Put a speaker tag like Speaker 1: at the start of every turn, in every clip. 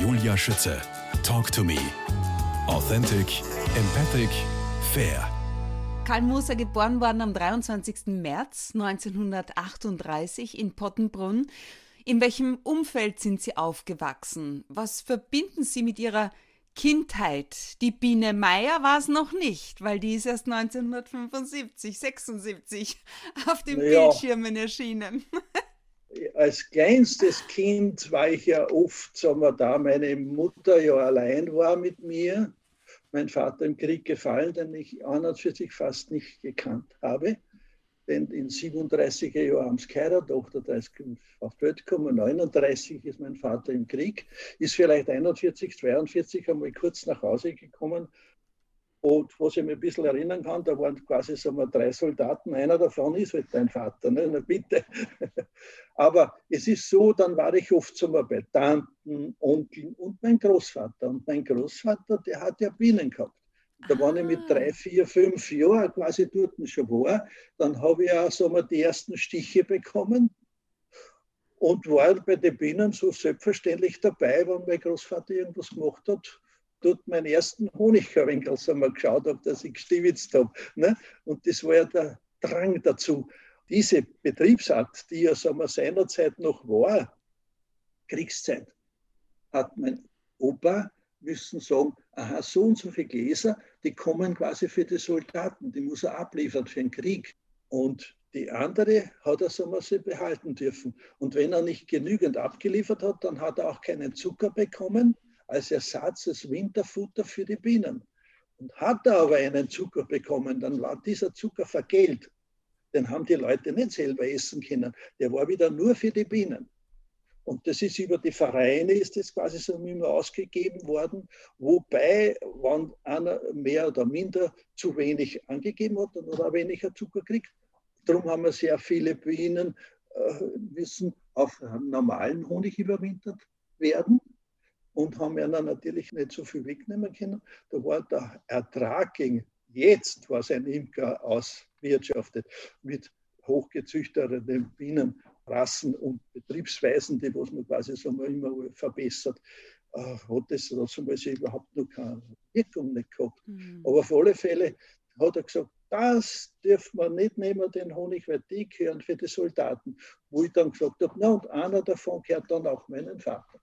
Speaker 1: Julia Schütze. Talk to me. Authentic, empathic, fair.
Speaker 2: Karl Moser geboren worden am 23. März 1938 in Pottenbrunn. In welchem Umfeld sind Sie aufgewachsen? Was verbinden Sie mit Ihrer Kindheit? Die Biene Meier war es noch nicht, weil die ist erst 1975, 76 auf den
Speaker 3: Naja.
Speaker 2: Bildschirmen erschienen.
Speaker 3: als kleinstes Kind war ich ja oft, sagen wir da, meine Mutter ja allein war mit mir. Mein Vater im Krieg gefallen, den ich an und für sich fast nicht gekannt habe. Denn in 37er Jahren haben sie geheiratet, 38 auf die Welt gekommen, 39 ist mein Vater im Krieg, ist vielleicht 41, 42 einmal kurz nach Hause gekommen. Und was ich mich ein bisschen erinnern kann, da waren quasi sagen wir, drei Soldaten, einer davon ist halt dein Vater, ne? na bitte. Aber es ist so, dann war ich oft wir, bei Tanten, Onkeln und mein Großvater. Und mein Großvater, der hat ja Bienen gehabt. Da war ich mit
Speaker 2: Ah.
Speaker 3: drei, vier, fünf Jahren quasi dort schon war. Dann habe ich auch sagen wir, die ersten Stiche bekommen und war bei den Bienen so selbstverständlich dabei, wenn mein Großvater irgendwas gemacht hat, dort meinen ersten Honigkarwinkel sagen wir, geschaut habe, dass ich gestiwitzt habe. Ne? Und das war ja der Drang dazu. Diese Betriebsart, die ja sagen wir, seinerzeit noch war, Kriegszeit, hat mein Opa müssen sagen, aha, so und so viele Gläser, die kommen quasi für die Soldaten, die muss er abliefern für den Krieg. Und die andere hat er, wir, sie behalten dürfen. Und wenn er nicht genügend abgeliefert hat, dann hat er auch keinen Zucker bekommen als Ersatz, als Winterfutter für die Bienen. Und hat er aber einen Zucker bekommen, dann war dieser Zucker vergelt. Den haben die Leute nicht selber essen können. Der war wieder nur für die Bienen. Und das ist über die Vereine, ist das quasi so immer ausgegeben worden. Wobei, wenn einer mehr oder minder zu wenig angegeben hat, dann hat er weniger Zucker gekriegt. Darum haben wir sehr viele Bienen, äh, müssen auf normalen Honig überwintert werden und haben dann natürlich nicht so viel wegnehmen können. Da war der Ertrag gegen jetzt, was ein Imker auswirtschaftet, mit hochgezüchteten Bienenrassen und Betriebsweisen, die was man quasi so immer verbessert, äh, hat das trotzdem überhaupt noch keine Wirkung nicht gehabt.
Speaker 2: Mhm.
Speaker 3: Aber auf alle Fälle hat er gesagt, das dürfen wir nicht nehmen, den Honig, weil die gehören für die Soldaten. Wo ich dann gesagt habe, na und einer davon gehört dann auch meinen Vater.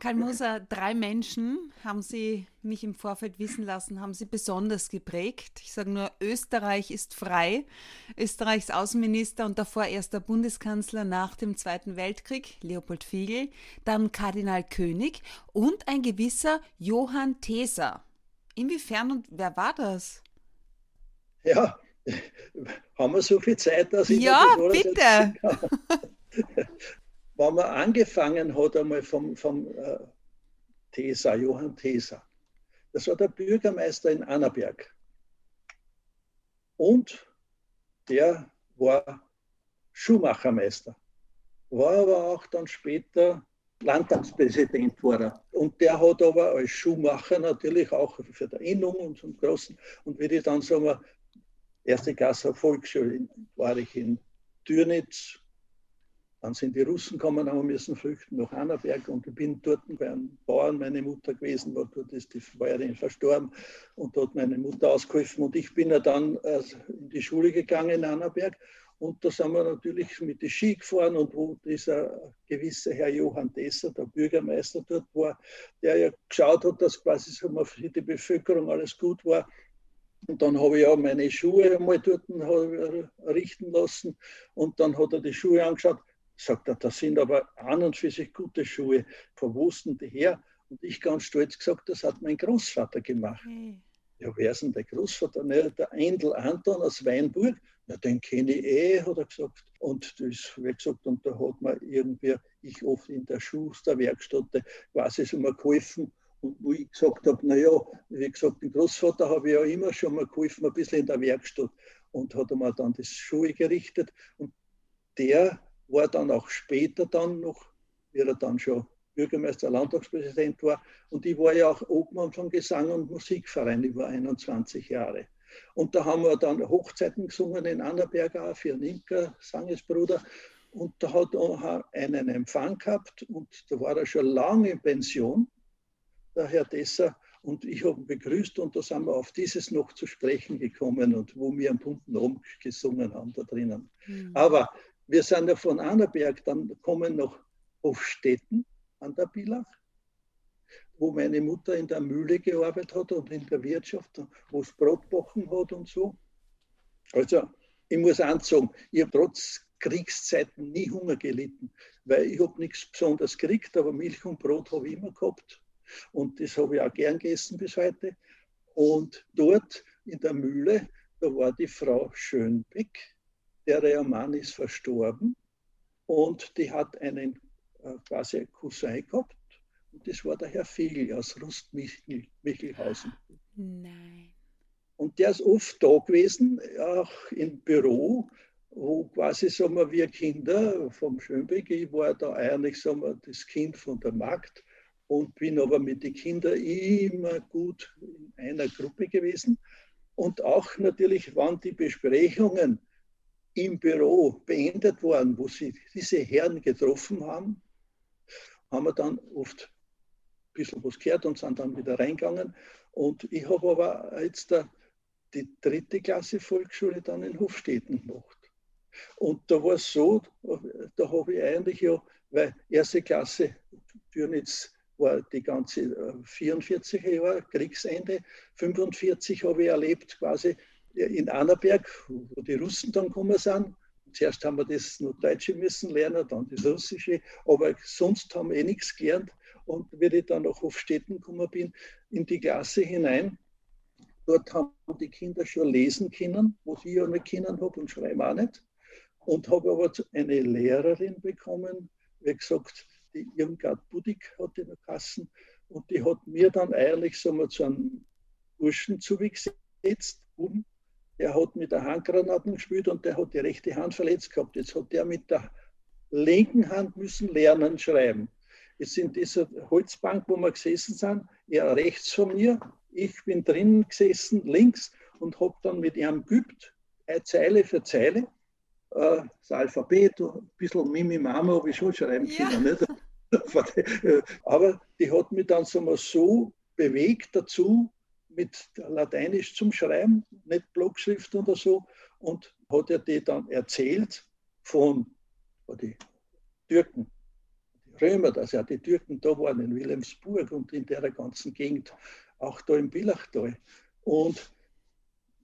Speaker 2: Karl Moser, drei Menschen haben Sie mich im Vorfeld wissen lassen, haben Sie besonders geprägt. Ich sage nur, Österreich ist frei. Österreichs Außenminister und davor erster Bundeskanzler nach dem Zweiten Weltkrieg, Leopold Fiegel, dann Kardinal König und ein gewisser Johann Theser. Inwiefern und wer war das?
Speaker 3: Ja, haben wir so viel Zeit, dass ich
Speaker 2: Ja,
Speaker 3: das
Speaker 2: bitte.
Speaker 3: Wenn man angefangen hat einmal vom, vom äh, Tesa, Johann Tesa, das war der Bürgermeister in Annaberg. Und der war Schuhmachermeister, war aber auch dann später Landtagspräsident war. Und der hat aber als Schuhmacher natürlich auch für die Innung und zum Großen. Und wie ich dann sagen wir, erste Klasse Volksschule war ich in Türnitz. Dann sind die Russen gekommen, haben müssen flüchten nach Annaberg und ich bin dort bei einem Bauern, meine Mutter gewesen, war dort ist die Bäuerin verstorben und dort meine Mutter ausgeholfen und ich bin ja dann äh, in die Schule gegangen in Annaberg und da sind wir natürlich mit den Ski gefahren und wo dieser gewisse Herr Johann Desser, der Bürgermeister dort war, der ja geschaut hat, dass quasi für die Bevölkerung alles gut war, und dann habe ich ja meine Schuhe einmal dort richten lassen. Und dann hat er die Schuhe angeschaut. Sagt er, das sind aber an und für sich gute Schuhe. Von wo denn die her? Und ich ganz stolz gesagt, das hat mein Großvater gemacht.
Speaker 2: Hey.
Speaker 3: Ja, wer ist denn der Großvater? Ne, der Eindl Anton aus Weinburg. Ja, den kenne ich eh, hat er gesagt. Und das wie gesagt, und da hat mir irgendwie, ich oft in der Schusterwerkstatt quasi so mal geholfen. Und wo ich gesagt habe, naja, wie gesagt, den Großvater habe ich ja immer schon mal geholfen, ein bisschen in der Werkstatt. Und hat er mir dann das Schuhe gerichtet. Und der war dann auch später dann noch, wie er dann schon Bürgermeister, Landtagspräsident war. Und ich war ja auch Obmann vom Gesang- und Musikverein, war 21 Jahre. Und da haben wir dann Hochzeiten gesungen in Annaberg auch für Imker, Sangesbruder. Und da hat er einen Empfang gehabt und da war er schon lange in Pension, der Herr Desser. Und ich habe ihn begrüßt und da sind wir auf dieses noch zu sprechen gekommen und wo wir am bunten Oben gesungen haben da drinnen. Mhm. Aber wir sind ja von Annaberg, dann kommen noch Hofstetten an der Bilach, wo meine Mutter in der Mühle gearbeitet hat und in der Wirtschaft, wo es Brotbachen hat und so. Also ich muss ansagen, ich habe trotz Kriegszeiten nie Hunger gelitten, weil ich habe nichts Besonderes gekriegt, aber Milch und Brot habe ich immer gehabt. Und das habe ich auch gern gegessen bis heute. Und dort in der Mühle, da war die Frau Schönbeck, der Mann ist verstorben und die hat einen äh, quasi Cousin gehabt. Und das war der Herr Fegel aus Rustmichelhausen.
Speaker 2: Nein.
Speaker 3: Und der ist oft da gewesen, auch im Büro, wo quasi, sagen wir, wir Kinder vom Schönbeck, ich war da eigentlich, sagen wir, das Kind von der Magd und bin aber mit den Kindern immer gut in einer Gruppe gewesen. Und auch natürlich waren die Besprechungen im Büro beendet worden, wo sie diese Herren getroffen haben, haben wir dann oft ein bisschen was gehört und sind dann wieder reingegangen. Und ich habe aber jetzt die dritte Klasse Volksschule dann in Hofstetten gemacht. Und da war es so, da habe ich eigentlich ja, weil erste Klasse Dürnitz war die ganze 44 äh, Jahre, Kriegsende, 45 habe ich erlebt quasi in Annaberg, wo die Russen dann gekommen sind. Zuerst haben wir das nur Deutsche müssen lernen, dann das Russische, aber sonst haben wir eh nichts gelernt. Und wie ich dann nach Hofstetten gekommen bin, in die Klasse hinein, dort haben die Kinder schon lesen können, was ich ja nicht können habe und schreiben auch nicht. Und habe aber eine Lehrerin bekommen, wie gesagt, die Irmgard Budig hat in der Kassen, und die hat mir dann eigentlich so mal zu einem Burschen zugesetzt, oben, der hat mit der Handgranaten gespielt und der hat die rechte Hand verletzt gehabt. Jetzt hat der mit der linken Hand müssen lernen schreiben. Jetzt in dieser Holzbank, wo wir gesessen sind, er rechts von mir, ich bin drinnen gesessen, links, und habe dann mit ihm geübt, Zeile für Zeile. Äh, das Alphabet, ein bisschen Mimi Mama habe ich schon schreiben können. Ja. Nicht? Aber die hat mich dann so, mal so bewegt dazu, mit Lateinisch zum Schreiben, nicht Blockschrift oder so. Und hat er die dann erzählt von den Türken, die Römer, dass ja die Türken da waren in Wilhelmsburg und in der ganzen Gegend, auch da im Billachtal. Und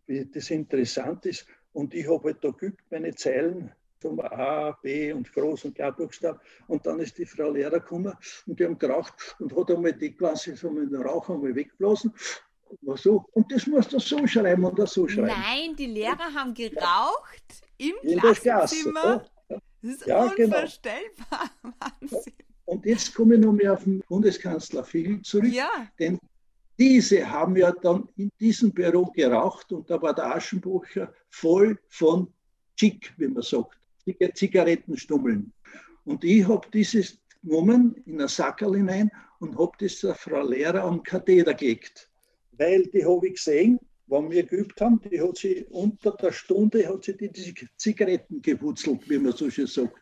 Speaker 3: wie das interessant ist, und ich habe halt da geübt, meine Zeilen, zum A, B und Groß- und Kleinbuchstaben. Und dann ist die Frau Lehrer gekommen und die haben geraucht und hat einmal die quasi so mit dem Rauch einmal weggeblasen war so. Und das musst du so schreiben und so schreiben.
Speaker 2: Nein, die Lehrer haben geraucht im In Klassenzimmer. Das ist ja, genau. unvorstellbar. Genau. Wahnsinn.
Speaker 3: Und jetzt komme ich noch mehr auf den Bundeskanzler Fiegel zurück. Ja. Denn diese haben ja dann in diesem Büro geraucht und da war der Aschenbucher voll von Chick, wie man sagt, Zigarettenstummeln. Und ich habe dieses genommen in ein Sackerl hinein und habe das der Frau Lehrer am Katheder gelegt weil die habe ich gesehen, wenn wir geübt haben, die hat sie unter der Stunde hat sie die Zigaretten gewurzelt, wie man so schön sagt.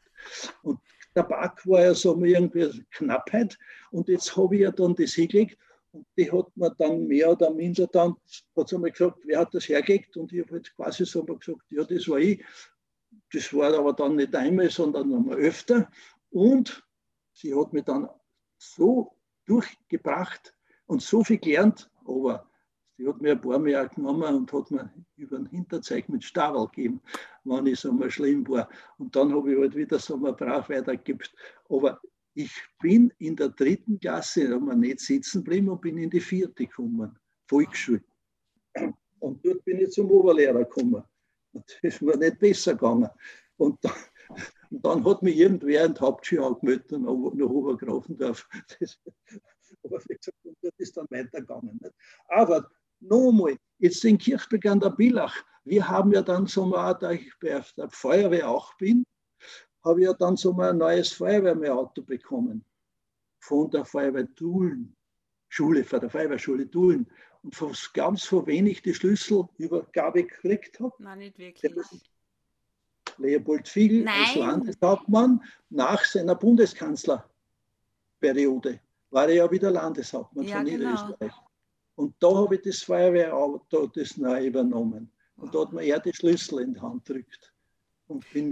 Speaker 3: Und Tabak war ja so irgendwie Knappheit. Und jetzt habe ich ja dann das hingelegt und die hat mir dann mehr oder minder dann, hat sie mir gesagt, wer hat das hergelegt? Und ich habe jetzt quasi so mal gesagt, ja, das war ich. Das war aber dann nicht einmal, sondern einmal öfter. Und sie hat mich dann so durchgebracht und so viel gelernt, aber sie hat mir ein paar Mal genommen und hat mir über den Hinterzeug mit Stavel gegeben, wenn ich so mal schlimm war. Und dann habe ich halt wieder so mal brav weitergegeben. Aber ich bin in der dritten Klasse, da wir nicht sitzen geblieben und bin in die vierte gekommen, Volksschule. Und dort bin ich zum Oberlehrer gekommen. Und das ist mir nicht besser gegangen. Und dann, und dann hat mich irgendwer in die Hauptschule angemeldet nach Obergrafendorf. Das, und dort ist dann weitergegangen. Nicht? Aber nochmal, jetzt in Kirchberg an der Billach, wir haben ja dann so mal, da ich bei der Feuerwehr auch bin, habe ich ja dann so mal ein neues Feuerwehrauto bekommen von der Feuerwehr Dulen, Schule, von der Feuerwehrschule Dulen. Und von ganz vor wenig die Schlüssel Schlüsselübergabe gekriegt habe.
Speaker 2: Nein, nicht wirklich.
Speaker 3: Leopold Fiegel
Speaker 2: Nein.
Speaker 3: als Landeshauptmann nach seiner Bundeskanzlerperiode war er ja wieder Landeshauptmann
Speaker 2: Ja,
Speaker 3: von
Speaker 2: genau.
Speaker 3: Niederösterreich. Und da habe ich das Feuerwehrauto das neu übernommen. Und da hat mir er die Schlüssel in die Hand gedrückt.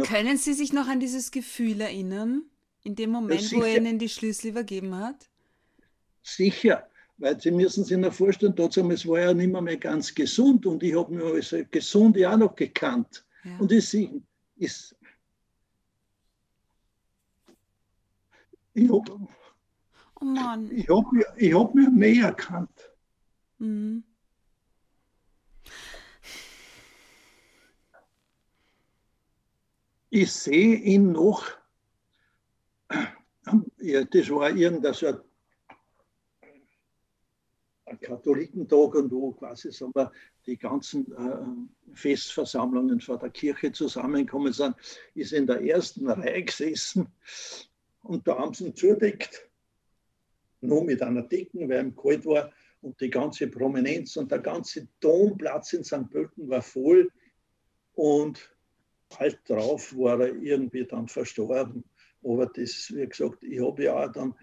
Speaker 2: Können Sie sich noch an dieses Gefühl erinnern, in dem Moment, wo er. Ihnen die Schlüssel übergeben hat?
Speaker 3: sicher, weil Sie müssen sich noch vorstellen, damals war er nicht mehr, mehr ganz gesund und ich habe mich als gesund ja auch noch gekannt.
Speaker 2: Ja.
Speaker 3: Und ich, sehe- ist, ich habe
Speaker 2: oh Mann.
Speaker 3: ich hab, mich- ich hab mich mehr erkannt.
Speaker 2: Mhm.
Speaker 3: Ich sehe ihn noch, ja, das war irgendein so ein Katholikentag und wo quasi sagen wir, die ganzen äh, Festversammlungen vor der Kirche zusammengekommen sind, ist in der ersten Reihe gesessen und da haben sie ihn zudeckt, nur mit einer Decken, weil ihm kalt war und die ganze Prominenz und der ganze Domplatz in St. Pölten war voll und bald drauf war er irgendwie dann verstorben. Aber das, wie gesagt, ich habe ja auch dann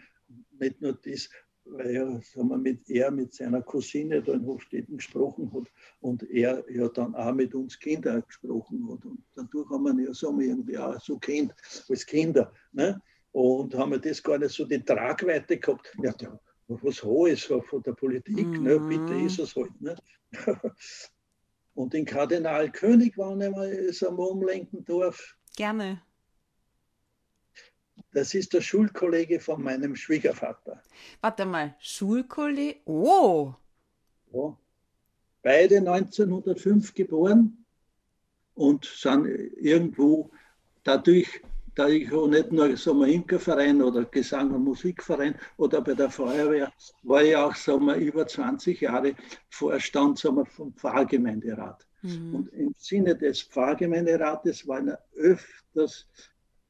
Speaker 3: nicht nur das, weil ja, sagen wir, mit er mit seiner Cousine da in Hofstetten gesprochen hat und er ja dann auch mit uns Kindern gesprochen hat. Und dadurch haben wir ihn ja wir, irgendwie auch so kennt als Kinder. Ne? Und haben wir das gar nicht so die Tragweite gehabt. Ja, der, was Hohes von der Politik, ne?
Speaker 2: Mhm.
Speaker 3: bitte ist es halt. Ne? Und den Kardinal König, wenn ich mal es einmal umlenken darf,
Speaker 2: Gerne.
Speaker 3: das ist der Schulkollege von meinem Schwiegervater.
Speaker 2: Warte mal, Schulkollege? Oh,
Speaker 3: Ja. Beide 1905 geboren und sind irgendwo dadurch, da ich auch nicht nur Imkerverein oder Gesang- und Musikverein oder bei der Feuerwehr, war ich auch wir, über 20 Jahre Vorstand wir, vom Pfarrgemeinderat.
Speaker 2: Mhm.
Speaker 3: Und im Sinne des Pfarrgemeinderates waren öfters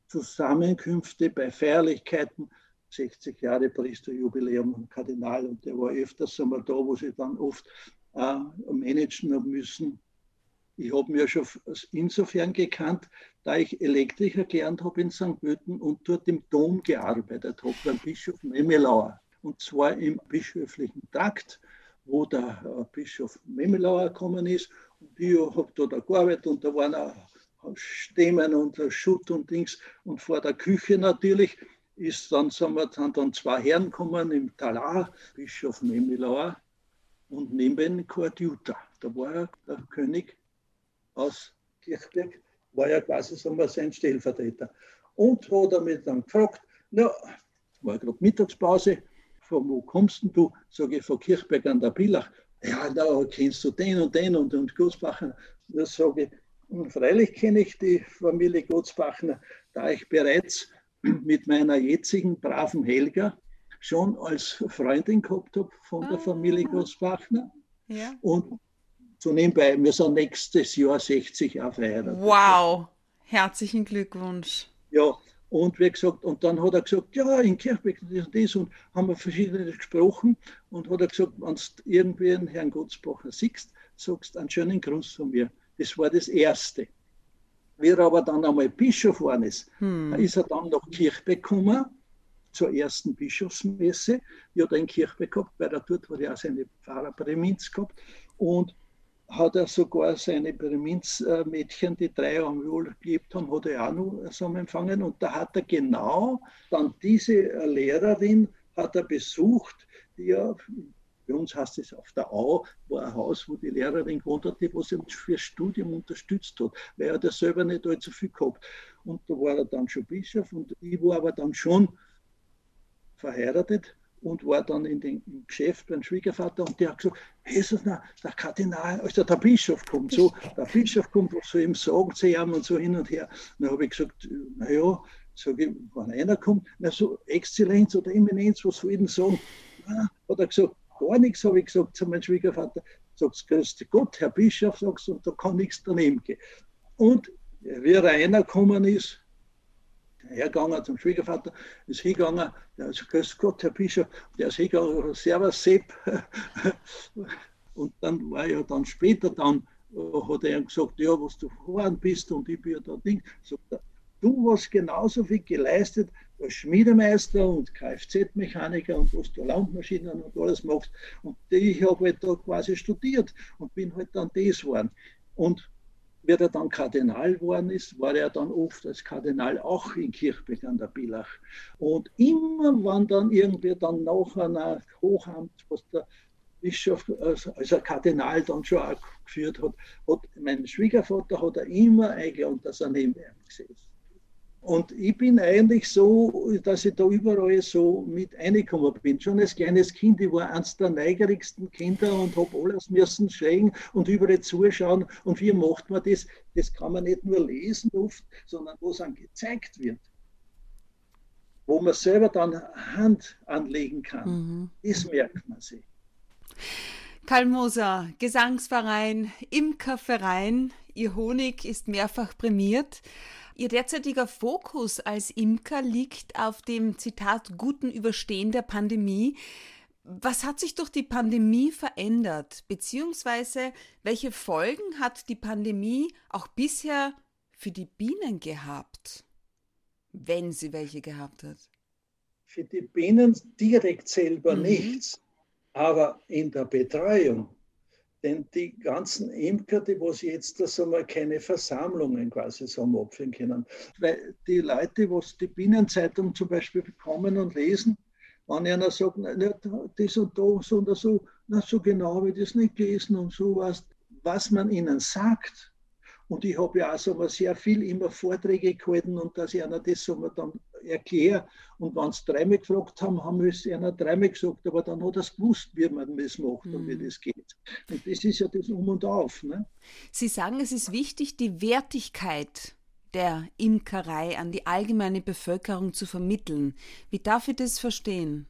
Speaker 3: Zusammenkünfte bei Feierlichkeiten, 60 Jahre Priesterjubiläum und Kardinal, und der war öfters wir, da, wo sie dann oft äh, managen haben müssen. Ich habe mir schon insofern gekannt, da ich Elektriker gelernt habe in St. Pölten und dort im Dom gearbeitet habe, beim Bischof Memelauer. Und zwar im bischöflichen Trakt, wo der äh, Bischof Memelauer gekommen ist. Und ich habe da gearbeitet und da waren auch Stämmen und Schutt und Dings. Und vor der Küche natürlich ist dann, sagen wir, sind dann zwei Herren gekommen im Talar, Bischof Memelauer und neben Kordiuta. Da war der König aus Kirchberg, war ja quasi wir, sein Stellvertreter. Und hat er mich dann gefragt, na, war gerade Mittagspause, von wo kommst denn du? Sage ich, von Kirchberg an der Billach. Ja, da kennst du den und den und, und Gutsbacher. Da sage ich, "Hm, freilich kenne ich die Familie Gutsbachner, da ich bereits mit meiner jetzigen braven Helga schon als Freundin gehabt habe von der Familie
Speaker 2: Ah.
Speaker 3: Gutsbachner.
Speaker 2: ja.
Speaker 3: Und so nebenbei, wir sind nächstes Jahr 60 Jahre verheiratet.
Speaker 2: Wow, herzlichen Glückwunsch.
Speaker 3: Ja, und wie gesagt, und dann hat er gesagt, ja, in Kirchberg das und das und haben wir verschiedene gesprochen und hat er gesagt, wenn du irgendwie einen Herrn Gutzbacher siehst, sagst einen schönen Gruß von mir. Das war das Erste. Wie er aber dann einmal Bischof geworden ist,
Speaker 2: Hm.
Speaker 3: ist er dann nach Kirchberg gekommen, zur ersten Bischofsmesse. Die hat er in Kirchberg gehabt, weil er dort hat er auch seine Pfarrerpräminz gehabt. Und hat er sogar seine Präminzmädchen, die drei am wohl gelebt haben, hat er auch noch so. Und da hat er genau dann diese Lehrerin hat er besucht, die ja, bei uns heißt es auf der Au, war ein Haus, wo die Lehrerin gewohnt hat, die was ihm fürs Studium unterstützt hat, weil er das selber nicht allzu viel gehabt. Und da war er dann schon Bischof und ich war aber dann schon verheiratet und war dann in den, im Geschäft beim Schwiegervater und der hat gesagt, Jesus, na, der Kardinal, also der Bischof kommt so, der Bischof kommt, was soll ihm sagen zu ihm und so hin und her. Und dann habe ich gesagt, naja, sage ich, wenn einer kommt, na so Exzellenz oder Eminenz, was soll ich denn sagen? Na, hat er gesagt, gar nichts, habe ich gesagt zu meinem Schwiegervater. Sagst, grüß dich Gott, Herr Bischof, sagst und da kann nichts daneben gehen. Und wie einer gekommen ist, hergegangen zum Schwiegervater, ist hingegangen, der ist, grüß Gott, Herr Bischof, der ist hingegangen, Servus Sepp. Und dann war ja dann später dann hat er gesagt, ja, was du gefahren bist und ich bin ja da Ding. Sagt er, du hast genauso viel geleistet als Schmiedemeister und Kfz-Mechaniker und was du Landmaschinen und alles machst. Und ich habe halt da quasi studiert und bin halt dann das geworden. Und wie er dann Kardinal geworden ist, war er dann oft als Kardinal auch in Kirchberg an der Billach. Und immer, wenn dann irgendwie dann nach einer Hochamt, was der Bischof, also ein Kardinal dann schon auch geführt hat, hat mein Schwiegervater hat er immer eingeladen, dass er neben ihm gesessen und ich bin eigentlich so, dass ich da überall so mit reingekommen bin. Schon als kleines Kind, ich war eines der neugierigsten Kinder und habe alles müssen schreien und überall zuschauen. Und wie macht man das? Das kann man nicht nur lesen oft, sondern wo es dann gezeigt wird. Wo man selber dann Hand anlegen kann. Mhm. Das merkt man sich.
Speaker 2: Karl Moser, Gesangsverein, Imkerverein, Ihr Honig ist mehrfach prämiert. Ihr derzeitiger Fokus als Imker liegt auf dem Zitat guten Überstehen der Pandemie. Was hat sich durch die Pandemie verändert? Beziehungsweise welche Folgen hat die Pandemie auch bisher für die Bienen gehabt? Wenn sie welche gehabt hat.
Speaker 3: Für die Bienen direkt selber mhm. nichts, aber in der Betreuung denn die ganzen Imker, die was jetzt das einmal keine Versammlungen quasi so abführen können. Weil die Leute, was die Bienenzeitung zum Beispiel bekommen und lesen, wenn einer sagt, na, das und das und so, na, so genau habe ich das nicht gelesen und so was, was man ihnen sagt. Und ich habe ja auch so sehr viel immer Vorträge gehalten und dass ich einer das so dann erkläre. Und wenn sie dreimal gefragt haben, haben wir es einer dreimal gesagt, aber dann hat er es gewusst, wie man das macht mhm. und wie mhm. das geht. Und das ist ja das Um und Auf. Ne?
Speaker 2: Sie sagen, es ist wichtig, die Wertigkeit der Imkerei an die allgemeine Bevölkerung zu vermitteln. Wie darf ich das verstehen?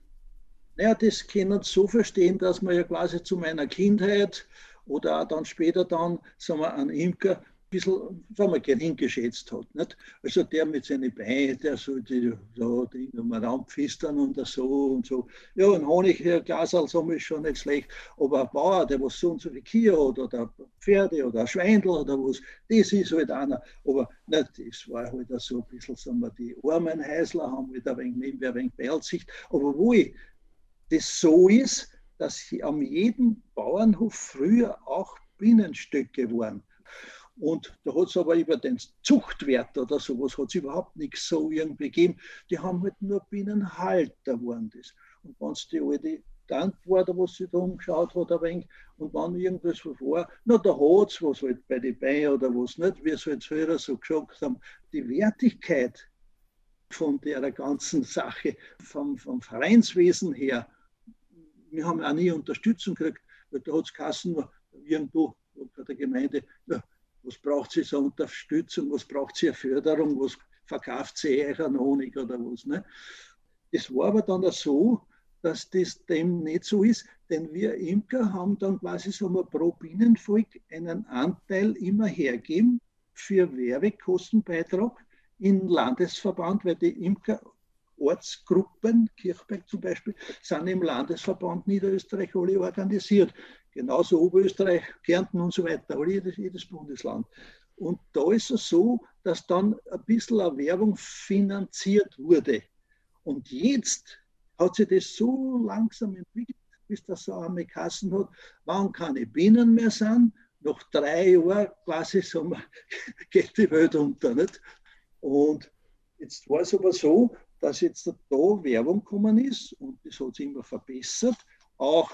Speaker 3: Naja, das können Sie so verstehen, dass man ja quasi zu meiner Kindheit oder auch dann später dann, sagen wir, einen Imker bisschen, sagen wir, gering geschätzt hat. Nicht? Also der mit seinen Beinen, der so die am Raum pfistern und so und so. Ja, ein Honigglas so ist schon nicht schlecht, aber ein Bauer, der was so und so viel Kühe hat oder Pferde oder ein Schweindel oder was, das ist halt einer. Aber nicht, das war halt so ein bisschen, sagen wir, die armen Häusler haben halt ein wenig nebenbei ein wenig Beilsicht. Aber wo ich das so ist, dass am jedem Bauernhof früher auch Bienenstöcke waren. Und da hat es aber über den Zuchtwert oder sowas hat überhaupt nichts so irgendwie gegeben. Die haben halt nur Bienenhalter waren das. Und wenn es die alte Tante war, da was sie da umgeschaut hat, ein wenig, und wenn irgendwas war, na da hat es was halt bei den Beinen oder was nicht, wie es halt früher so gesagt haben, die Wertigkeit von der ganzen Sache, vom, vom Vereinswesen her, wir haben auch nie Unterstützung gekriegt, weil da hat es Kassen irgendwo bei der Gemeinde, ja, was braucht sie so Unterstützung, was braucht sie Förderung, was verkauft sie an Honig oder was. Ne? Das war aber dann so, dass das dem nicht so ist, denn wir Imker haben dann quasi so mal pro Bienenvolk einen Anteil immer hergeben für Werbekostenbeitrag in Landesverband, weil die Imker Ortsgruppen, Kirchberg zum Beispiel, sind im Landesverband Niederösterreich alle organisiert. Genauso Oberösterreich, Kärnten und so weiter, aber jedes, jedes Bundesland. Und da ist es so, dass dann ein bisschen eine Werbung finanziert wurde. Und jetzt hat sich das so langsam entwickelt, bis das so einmal Kassen hat, wann keine Bienen mehr sind. Nach drei Jahren quasi so, geht die Welt unter. Nicht? Und jetzt war es aber so, dass jetzt da Werbung gekommen ist und das hat sich immer verbessert, auch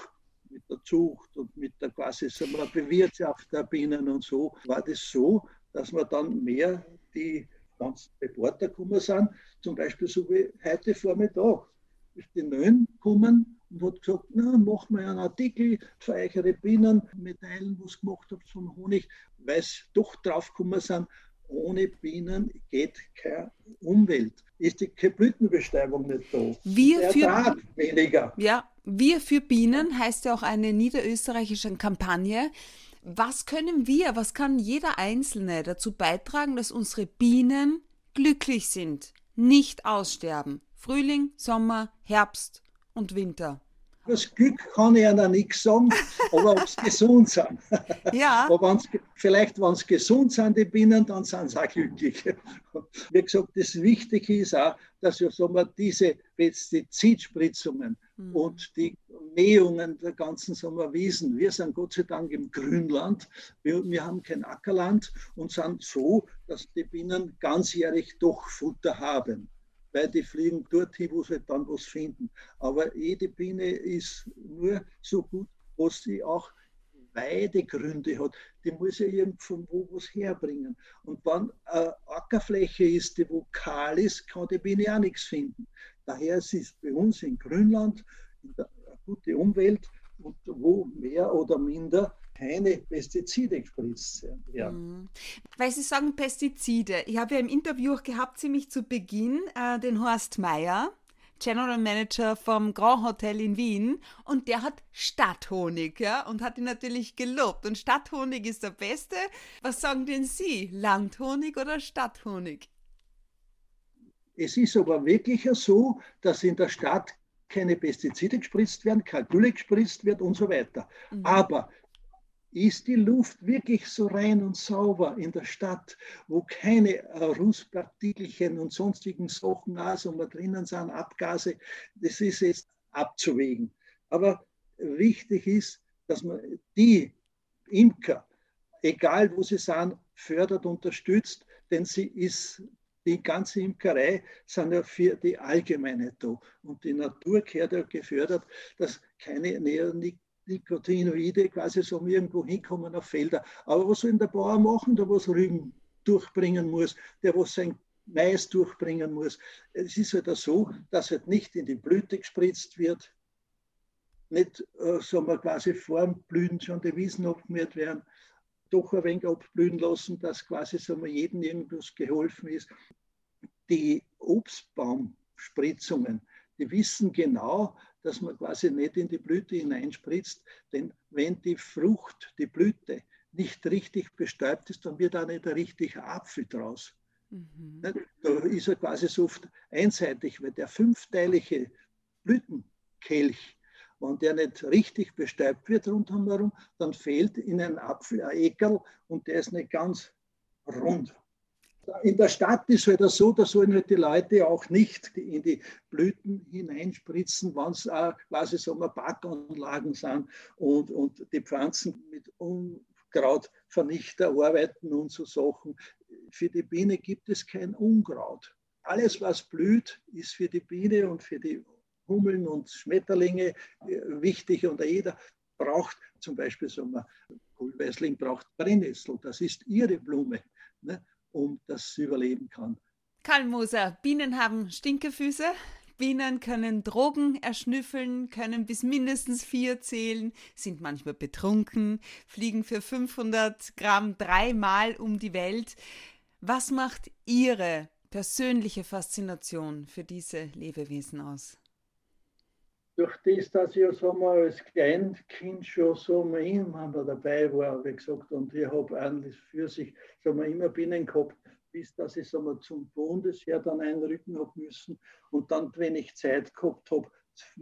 Speaker 3: mit der Zucht und mit der quasi wir, Bewirtschaft der Bienen und so, war das so, dass wir dann mehr die ganzen Reporter gekommen sind, zum Beispiel so wie heute Vormittag, ist die Nön gekommen und hat gesagt, na, machen wir einen Artikel für eure Bienen, mitteilen, was gemacht habt von Honig, weil sie doch drauf gekommen sind, ohne Bienen geht keine Umwelt. Ist die Blütenbestäubung nicht da?
Speaker 2: Wir für, weniger. Ja, wir für Bienen heißt ja auch eine niederösterreichische Kampagne. Was können wir, was kann jeder Einzelne dazu beitragen, dass unsere Bienen glücklich sind, nicht aussterben? Frühling, Sommer, Herbst und Winter.
Speaker 3: Das Glück kann ich ihnen nichts sagen, aber ob sie gesund sind. Ja. aber wenn's, vielleicht, wenn sie gesund sind, die Bienen, dann sind sie auch glücklich. Wie gesagt, das Wichtige ist auch, dass wir, sagen wir, diese Pestizidspritzungen mhm. und die Mähungen der ganzen sagen wir, Wiesen, wir sind Gott sei Dank im Grünland, wir, wir haben kein Ackerland und sind so, dass die Bienen ganzjährig doch Futter haben weil die fliegen dorthin, wo sie dann was finden. Aber jede Biene ist nur so gut, was sie auch Weidegründe hat. Die muss ja irgendwo was herbringen. Und wenn eine Ackerfläche ist, die wo kahl ist, kann die Biene auch nichts finden. Daher ist es bei uns in Grünland eine gute Umwelt und wo mehr oder minder keine Pestizide gespritzt werden.
Speaker 2: Mhm. Weil Sie sagen Pestizide. Ich habe ja im Interview auch gehabt, ziemlich zu Beginn, äh, den Horst Meyer, General Manager vom Grand Hotel in Wien, und der hat Stadthonig, ja, und hat ihn natürlich gelobt. Und Stadthonig ist der beste. Was sagen denn Sie? Landhonig oder Stadthonig?
Speaker 3: Es ist aber wirklich so, dass in der Stadt keine Pestizide gespritzt werden, kein Gülle gespritzt wird und so weiter. Mhm. Aber ist die Luft wirklich so rein und sauber in der Stadt, wo keine äh, Rußpartikelchen und sonstigen Sachen also mal drinnen sind, Abgase, das ist jetzt abzuwägen. Aber wichtig ist, dass man die Imker, egal wo sie sind, fördert, unterstützt, denn sie ist die ganze Imkerei sind ja für die Allgemeine da. Und die Natur gehört ja gefördert, dass keine Neonik Nicotinoide quasi so irgendwo hinkommen auf Felder. Aber was soll denn der Bauer machen, der was Rüben durchbringen muss, der was sein Mais durchbringen muss? Es ist halt so, dass halt nicht in die Blüte gespritzt wird, nicht, äh, sagen wir, quasi vor dem Blühen schon die Wiesen abgemäht werden, doch ein wenig abblühen lassen, dass quasi sagen wir, jedem irgendwas geholfen ist. Die Obstbaumspritzungen, die wissen genau, dass man quasi nicht in die Blüte hineinspritzt, denn wenn die Frucht, die Blüte, nicht richtig bestäubt ist, dann wird auch nicht der richtige Apfel draus. Mhm. Da ist er quasi so oft einseitig, weil der fünfteilige Blütenkelch, wenn der nicht richtig bestäubt wird rundherum, dann fehlt in einem Apfel ein Ekel und der ist nicht ganz rund in der Stadt ist halt so, da sollen halt die Leute auch nicht in die Blüten hineinspritzen, wenn es quasi so Parkanlagen sind und, und die Pflanzen mit Unkrautvernichter arbeiten und so Sachen. Für die Biene gibt es kein Unkraut. Alles, was blüht, ist für die Biene und für die Hummeln und Schmetterlinge äh, wichtig und jeder braucht zum Beispiel so ein Kohlweißling braucht Brennnessel, das ist ihre Blume. Ne? Dass sie überleben kann.
Speaker 2: Karl Moser, Bienen haben Stinkefüße. Bienen können Drogen erschnüffeln, können bis mindestens vier zählen, sind manchmal betrunken, fliegen für 500 Gramm dreimal um die Welt. Was macht Ihre persönliche Faszination für diese Lebewesen aus?
Speaker 3: Durch das, dass ich sagen wir, als Kleinkind schon so mal immer dabei war, wie gesagt, und ich habe eigentlich für sich sagen wir, immer Binnen gehabt, bis dass ich sagen wir, zum Bundesheer dann einrücken habe müssen. Und dann, wenn ich Zeit gehabt habe,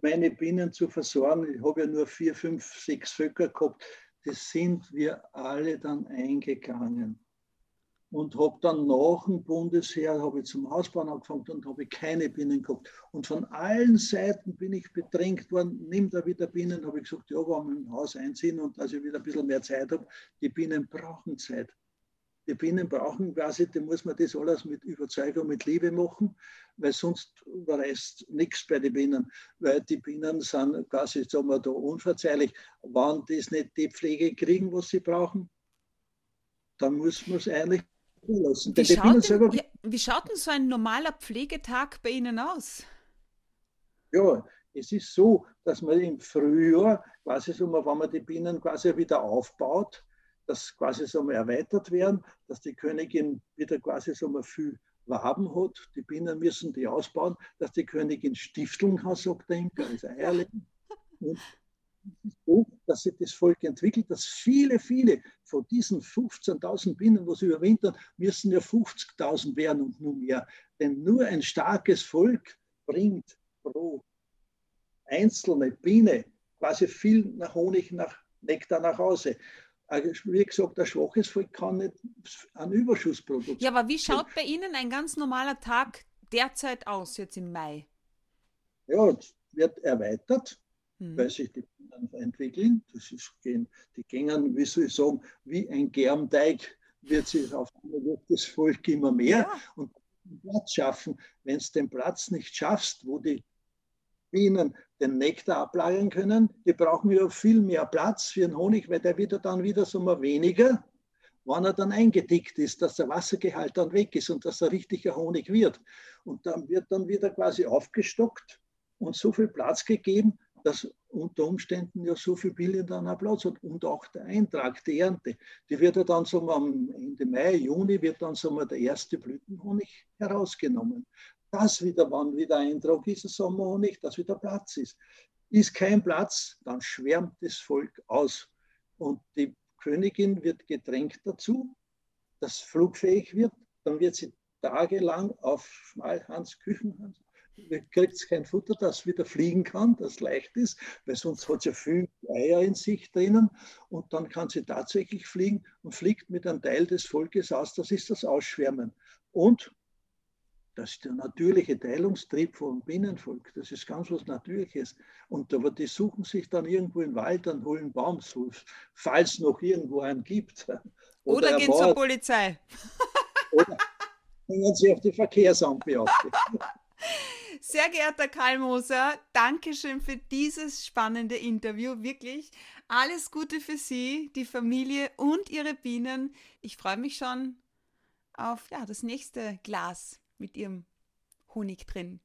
Speaker 3: meine Bienen zu versorgen, ich habe ja nur vier, fünf, sechs Völker gehabt, das sind wir alle dann eingegangen und habe dann nach dem Bundesheer habe ich zum Hausbauen angefangen und habe keine Bienen gehabt. Und von allen Seiten bin ich bedrängt worden, nimm da wieder Bienen, habe ich gesagt, ja, wenn wir im Haus einziehen und dass ich wieder ein bisschen mehr Zeit habe, die Bienen brauchen Zeit. Die Bienen brauchen quasi, da muss man das alles mit Überzeugung, mit Liebe machen, weil sonst überreißt nichts bei den Bienen, weil die Bienen sind quasi, sagen wir da, unverzeihlich. Wenn die nicht die Pflege kriegen, was sie brauchen, dann muss man es eigentlich
Speaker 2: lassen. Wie schaut, denn, ja, wie schaut denn so ein normaler Pflegetag bei Ihnen aus?
Speaker 3: Ja, es ist so, dass man im Frühjahr quasi so, wenn man die Bienen quasi wieder aufbaut, dass quasi so mal erweitert werden, dass die Königin wieder quasi so mal viel Waben hat. Die Bienen müssen die ausbauen, dass die Königin Stifteln hat, sagt der Imker, also Eier legen. Und so, dass sich das Volk entwickelt, dass viele, viele von diesen 15.000 Bienen, was überwintern, müssen ja 50.000 werden und nur mehr. Denn nur ein starkes Volk bringt pro einzelne Biene quasi viel nach Honig, nach Nektar nach Hause. Also, wie gesagt, ein schwaches Volk kann nicht einen Überschuss produzieren.
Speaker 2: Ja, aber wie schaut bei Ihnen ein ganz normaler Tag derzeit aus, jetzt im Mai?
Speaker 3: Ja, es wird erweitert, hm. weil sich die entwickeln. Das ist, die gehen, wie soll ich sagen, wie ein Germteig wird sich auf wird das Volk immer mehr ja. und Platz schaffen. Wenn du den Platz nicht schaffst, wo die Bienen den Nektar ablagern können, die brauchen ja viel mehr Platz für den Honig, weil der wieder dann wieder so mal weniger, wann er dann eingedickt ist, dass der Wassergehalt dann weg ist und dass er richtiger Honig wird. Und dann wird dann wieder quasi aufgestockt und so viel Platz gegeben, dass unter Umständen ja so viel Billion dann auch Platz hat. Und auch der Eintrag, die Ernte, die wird ja dann so am Ende Mai, Juni wird dann so mal der erste Blütenhonig herausgenommen. Das wieder, wann wieder Eintrag ist, Sommerhonig, dass wieder Platz ist. Ist kein Platz, dann schwärmt das Volk aus. Und die Königin wird gedrängt dazu, dass flugfähig wird. Dann wird sie tagelang auf Schmalhans, Küchenhans, kriegt kein Futter, das wieder fliegen kann, das leicht ist, weil sonst hat sie ja viel Eier in sich drinnen und dann kann sie tatsächlich fliegen und fliegt mit einem Teil des Volkes aus, das ist das Ausschwärmen. Und das ist der natürliche Teilungstrieb vom Bienenvolk. Das ist ganz was Natürliches. Und aber die suchen sich dann irgendwo im Wald einen hohlen Baum, falls noch irgendwo einen gibt.
Speaker 2: Oder, Oder gehen zur Polizei.
Speaker 3: Oder hängen sie auf die Verkehrsampel auf.
Speaker 2: Sehr geehrter Karl Moser, Dankeschön für dieses spannende Interview. Wirklich alles Gute für Sie, die Familie und Ihre Bienen. Ich freue mich schon auf ja, das nächste Glas mit Ihrem Honig drin.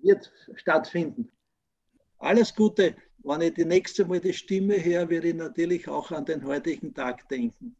Speaker 3: Wird stattfinden. Alles Gute. Wenn ich die nächste Mal die Stimme höre, werde ich natürlich auch an den heutigen Tag denken.